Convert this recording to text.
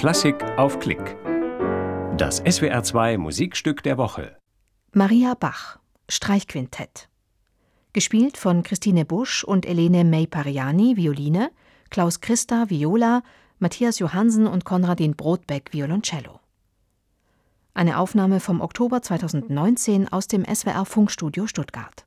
Klassik auf Klick. Das SWR2 Musikstück der Woche. Maria Bach, Streichquintett. Gespielt von Christine Busch und Elene May Pariani, Violine, Klaus Christa, Viola, Matthias Johansen und Konradin Brotbeck, Violoncello. Eine Aufnahme vom Oktober 2019 aus dem SWR Funkstudio Stuttgart.